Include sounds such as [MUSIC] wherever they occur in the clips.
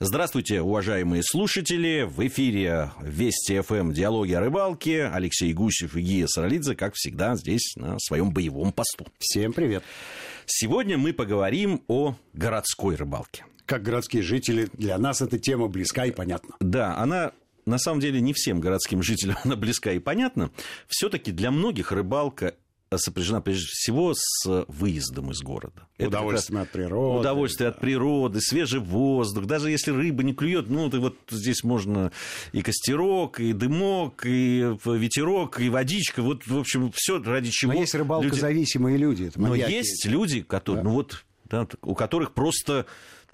Здравствуйте, уважаемые слушатели. В эфире Вести ФМ «Диалоги о рыбалке». Алексей Гусев и Гия Саралидзе, как всегда, здесь на своем боевом посту. Всем привет. Сегодня мы поговорим о городской рыбалке. Как городские жители, для нас эта тема близка и понятна. Да, она на самом деле не всем городским жителям [LAUGHS] она близка и понятна. Все-таки для многих рыбалка сопряжена прежде всего с выездом из города. Удовольствие от природы. Удовольствие да. от природы, свежий воздух. Даже если рыба не клюет, ну, ты вот здесь можно и костерок, и дымок, и ветерок, и водичка. Вот, в общем, все ради чего. Но есть рыбалкозависимые люди. люди. Но есть люди, которые, да. ну вот, да, у которых просто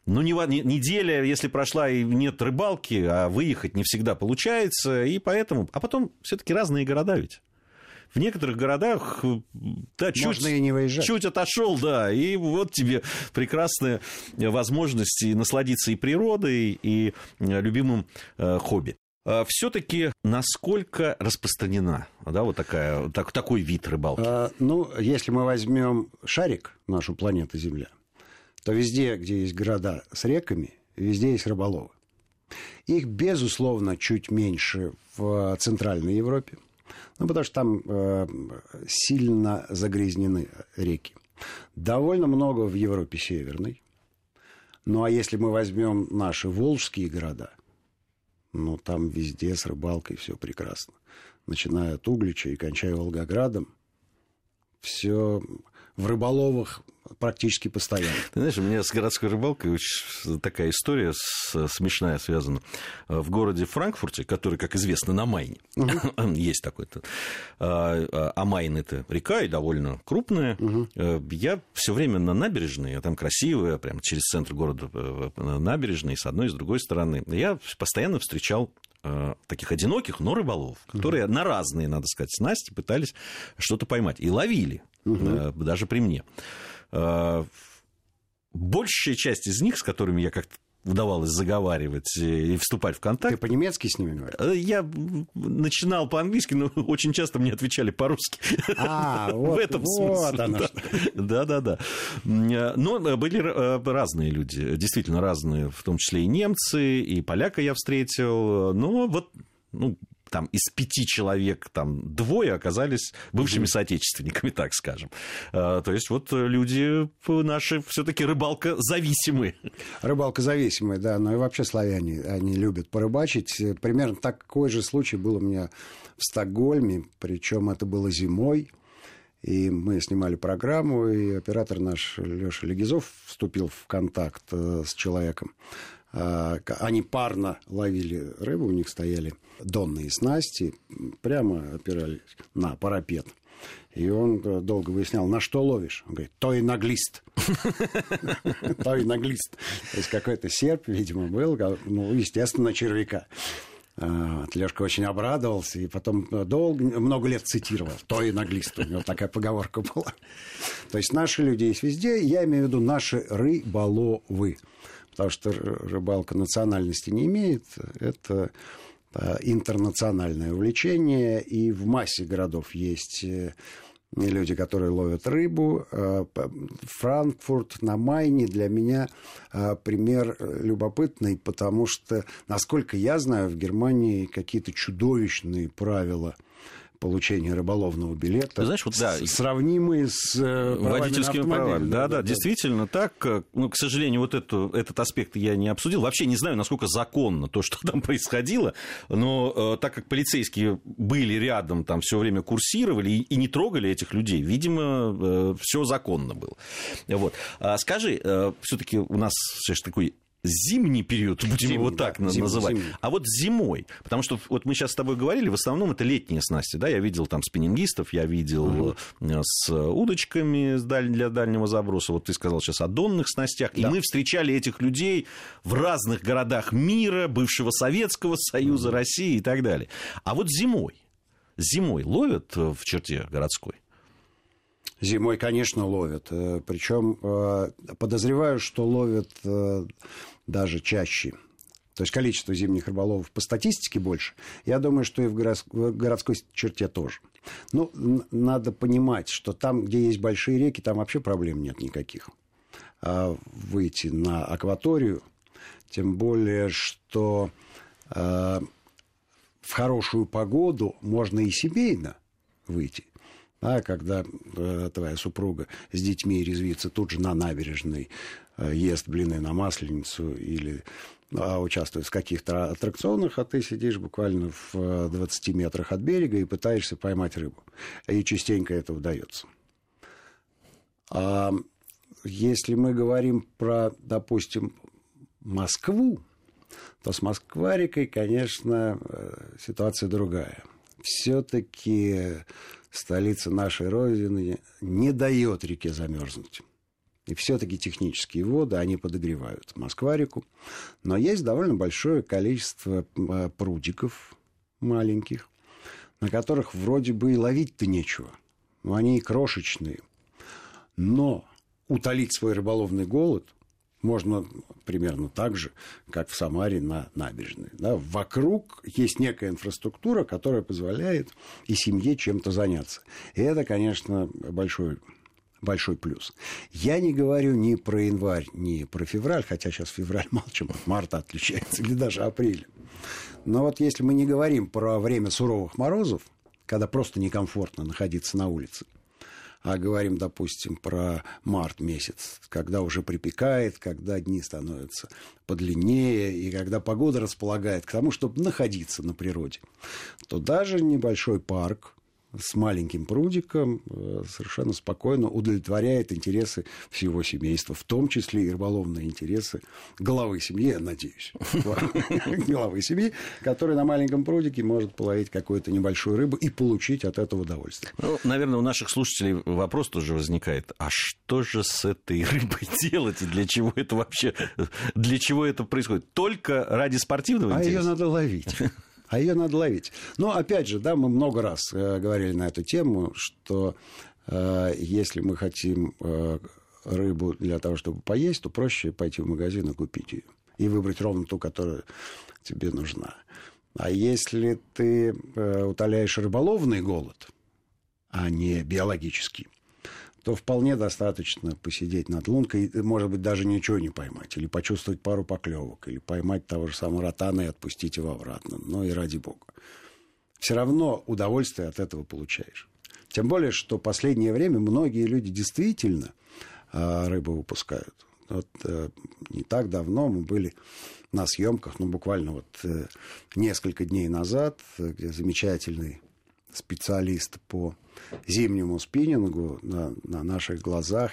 ну, не, неделя, если прошла и нет рыбалки, а выехать не всегда получается, и поэтому... А потом все таки разные города ведь в некоторых городах да, чуть, и не выезжать. чуть отошел, да, и вот тебе прекрасная возможность и насладиться и природой, и любимым э, хобби. А Все-таки насколько распространена да, вот такая, так, такой вид рыбалки? А, ну, если мы возьмем шарик, нашу планету Земля, то везде, где есть города с реками, везде есть рыболовы. Их, безусловно, чуть меньше в Центральной Европе, ну, потому что там э, сильно загрязнены реки. Довольно много в Европе Северной. Ну, а если мы возьмем наши волжские города, ну, там везде с рыбалкой все прекрасно. Начиная от Углича и кончая Волгоградом, все в рыболовах практически постоянно. Ты знаешь, у меня с городской рыбалкой очень такая история смешная связана. В городе Франкфурте, который, как известно, на Майне, угу. [COUGHS] есть такой-то. А, а Майн это река и довольно крупная. Угу. Я все время на набережной, а там красивая, прямо через центр города э, набережной, с одной и с другой стороны. Я постоянно встречал таких одиноких, но рыболов, которые угу. на разные, надо сказать, снасти пытались что-то поймать. И ловили, угу. даже при мне. Э, большая часть из них, с которыми я как-то удавалось заговаривать и вступать в контакт. Ты по-немецки с ними говорил? Э, я начинал по-английски, но [LAUGHS] очень часто мне отвечали по-русски. А, [LAUGHS] вот, в этом вот смысле. Оно да, да, да. Но были разные люди, действительно разные, в том числе и немцы, и поляка я встретил. Но вот ну, там из пяти человек там двое оказались бывшими соотечественниками, [LAUGHS] так скажем. А, то есть вот люди наши все-таки рыбалка зависимые. Рыбалка зависимые, да, но и вообще славяне, они любят порыбачить. Примерно такой же случай был у меня в Стокгольме, причем это было зимой. И мы снимали программу, и оператор наш Леша Легизов вступил в контакт э, с человеком. Они парно ловили рыбу, у них стояли донные снасти, прямо опирались на парапет. И он э, долго выяснял, на что ловишь. Он говорит, то и наглист. [LAUGHS] То и наглист. То есть какой-то серп, видимо, был, ну, естественно, червяка. Вот, Лешка очень обрадовался и потом долго, много лет цитировал. То и наглист. У него такая поговорка была. То есть наши люди есть везде. Я имею в виду наши рыболовы потому что рыбалка национальности не имеет. Это а, интернациональное увлечение, и в массе городов есть э, люди, которые ловят рыбу. А, Франкфурт на Майне для меня пример э, любопытный, потому что, насколько я знаю, в Германии какие-то чудовищные правила – получения рыболовного билета. Ты знаешь, вот да, сравнимые с э, водительскими правами. Да, да, да, действительно так. Ну, к сожалению, вот эту, этот аспект я не обсудил. Вообще не знаю, насколько законно то, что там происходило, но э, так как полицейские были рядом, там все время курсировали и, и не трогали этих людей, видимо, э, все законно было. Вот. А скажи, э, все-таки у нас все же такой зимний период, будем зимний, его так да, называть. Зимний. А вот зимой, потому что вот мы сейчас с тобой говорили, в основном это летние снасти, да, я видел там спиннингистов, я видел угу. с удочками для дальнего заброса, вот ты сказал сейчас о донных снастях, да. и мы встречали этих людей в разных городах мира, бывшего Советского Союза, угу. России и так далее. А вот зимой, зимой ловят в черте городской? Зимой, конечно, ловят. Э, Причем э, подозреваю, что ловят э, даже чаще. То есть количество зимних рыболовов по статистике больше. Я думаю, что и в городской черте тоже. Ну, надо понимать, что там, где есть большие реки, там вообще проблем нет никаких. А выйти на акваторию, Тем более, что э, в хорошую погоду можно и семейно выйти. А когда э, твоя супруга с детьми резвится тут же на набережной, э, ест блины на масленицу или а, участвует в каких-то аттракционах, а ты сидишь буквально в 20 э, метрах от берега и пытаешься поймать рыбу. И частенько это удается. А если мы говорим про, допустим, Москву, то с Москварикой, конечно, э, ситуация другая. Все-таки столица нашей Родины не дает реке замерзнуть. И все-таки технические воды, они подогревают Москварику. Но есть довольно большое количество э, прудиков маленьких, на которых вроде бы и ловить-то нечего. Но они и крошечные. Но утолить свой рыболовный голод можно примерно так же, как в Самаре на набережной. Да? Вокруг есть некая инфраструктура, которая позволяет и семье чем-то заняться. И это, конечно, большой большой плюс. Я не говорю ни про январь, ни про февраль, хотя сейчас февраль [LAUGHS] мало чем от марта отличается, или даже апреля. Но вот если мы не говорим про время суровых морозов, когда просто некомфортно находиться на улице, а говорим, допустим, про март месяц, когда уже припекает, когда дни становятся подлиннее, и когда погода располагает к тому, чтобы находиться на природе, то даже небольшой парк, с маленьким прудиком э, совершенно спокойно удовлетворяет интересы всего семейства, в том числе и рыболовные интересы главы семьи, я надеюсь, [LAUGHS] главы семьи, который на маленьком прудике может половить какую-то небольшую рыбу и получить от этого удовольствие. Ну, наверное, у наших слушателей вопрос тоже возникает, а что же с этой [LAUGHS] рыбой делать и для чего это вообще, для чего это происходит? Только ради спортивного а интереса? А ее надо ловить а ее надо ловить. Но опять же, да, мы много раз э, говорили на эту тему, что э, если мы хотим э, рыбу для того, чтобы поесть, то проще пойти в магазин и купить ее. И выбрать ровно ту, которая тебе нужна. А если ты э, утоляешь рыболовный голод, а не биологический, то вполне достаточно посидеть над лункой, может быть, даже ничего не поймать, или почувствовать пару поклевок, или поймать того же самого ротана и отпустить его обратно. Но и ради бога. Все равно удовольствие от этого получаешь. Тем более, что в последнее время многие люди действительно э, рыбу выпускают. Вот э, не так давно мы были на съемках, ну буквально вот э, несколько дней назад, где замечательный специалист по зимнему спиннингу на, на наших глазах,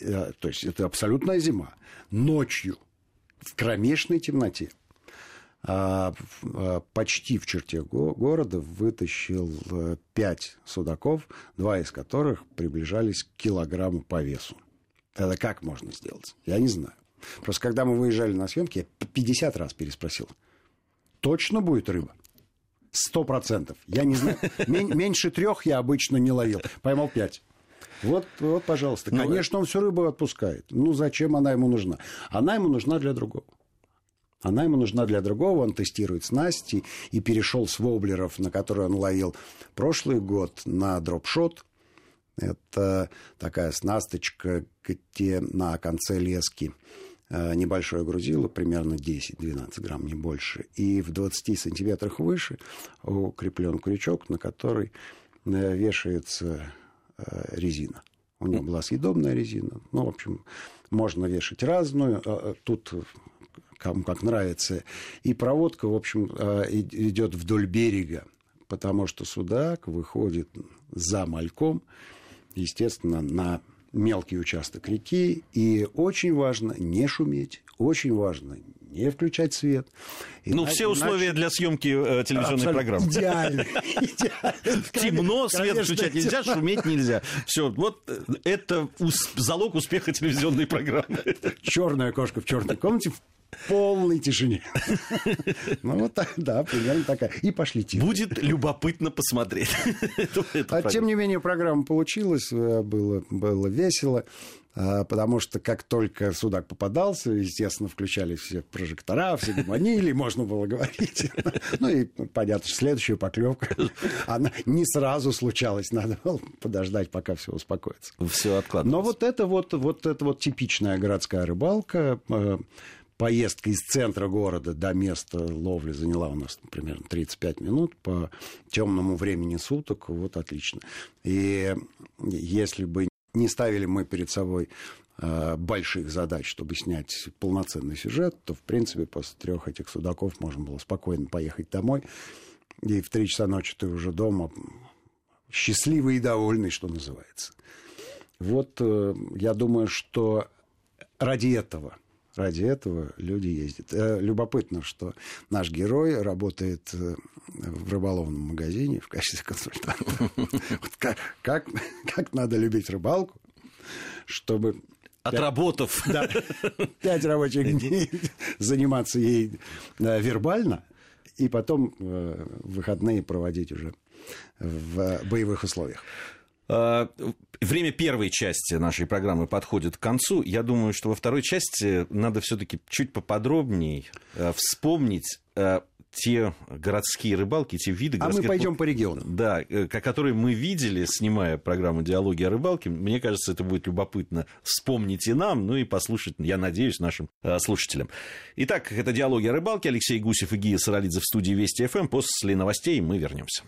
э, то есть это абсолютная зима, ночью в кромешной темноте, а, а, почти в черте города вытащил э, пять судаков, два из которых приближались к килограмму по весу. Это как можно сделать? Я не знаю. Просто когда мы выезжали на съемки, я 50 раз переспросил. Точно будет рыба? Сто процентов. Я не знаю. [LAUGHS] Меньше трех я обычно не ловил. Поймал пять. Вот, вот, пожалуйста. Конечно, он всю рыбу отпускает. Ну, зачем она ему нужна? Она ему нужна для другого. Она ему нужна для другого. Он тестирует снасти и перешел с воблеров, на которые он ловил прошлый год, на дропшот. Это такая снасточка, где на конце лески небольшое грузило, примерно 10-12 грамм, не больше, и в 20 сантиметрах выше укреплен крючок, на который э, вешается э, резина. У него была съедобная резина. Ну, в общем, можно вешать разную. Тут кому как нравится. И проводка, в общем, идет вдоль берега, потому что судак выходит за мальком, естественно, на мелкий участок реки, и очень важно не шуметь, очень важно не включать свет. Ну, все условия иначе... для съемки э, телевизионной Абсолютно. программы. Идеально. [LAUGHS] Темно, свет включать нельзя, шуметь нельзя. Все, вот э, это залог успеха телевизионной программы. Черная кошка в черной комнате полной тишине. [LAUGHS] Ну, вот так, да, примерно такая. И пошли тихо. Будет любопытно посмотреть. [LAUGHS] А тем не менее, программа получилась, э, было, было весело. А, потому что как только судак попадался, естественно, включали все прожектора, все гуманили, [LAUGHS] можно было говорить. Ну и понятно, что следующая поклевка, она не сразу случалась, надо было подождать, пока все успокоится. Все откладывается. Но вот это вот, вот это вот типичная городская рыбалка, э, поездка из центра города до места ловли заняла у нас примерно 35 минут по темному времени суток, вот отлично. И если бы не ставили мы перед собой э, больших задач, чтобы снять полноценный сюжет, то, в принципе, после трех этих судаков можно было спокойно поехать домой. И в три часа ночи ты уже дома, счастливый и довольный, что называется. Вот э, я думаю, что ради этого, ради этого люди ездят. Э, любопытно, что наш герой работает в рыболовном магазине в качестве консультанта. [LAUGHS] как, надо любить рыбалку, чтобы Отработав. [LAUGHS] Да, пять рабочих дней [LAUGHS] заниматься ей вербально, и потом э, выходные проводить уже в боевых условиях. А, время первой части нашей программы подходит к концу. Я думаю, что во второй части надо все-таки чуть поподробнее э, вспомнить э, те городские рыбалки, те виды а городских... мы пойдем по регионам. Да, которые мы видели, снимая программу «Диалоги о рыбалке». Мне кажется, это будет любопытно вспомнить и нам, ну и послушать, я надеюсь, нашим слушателям. Итак, это «Диалоги о рыбалке». Алексей Гусев и Гия Саралидзе в студии Вести ФМ. После новостей мы вернемся.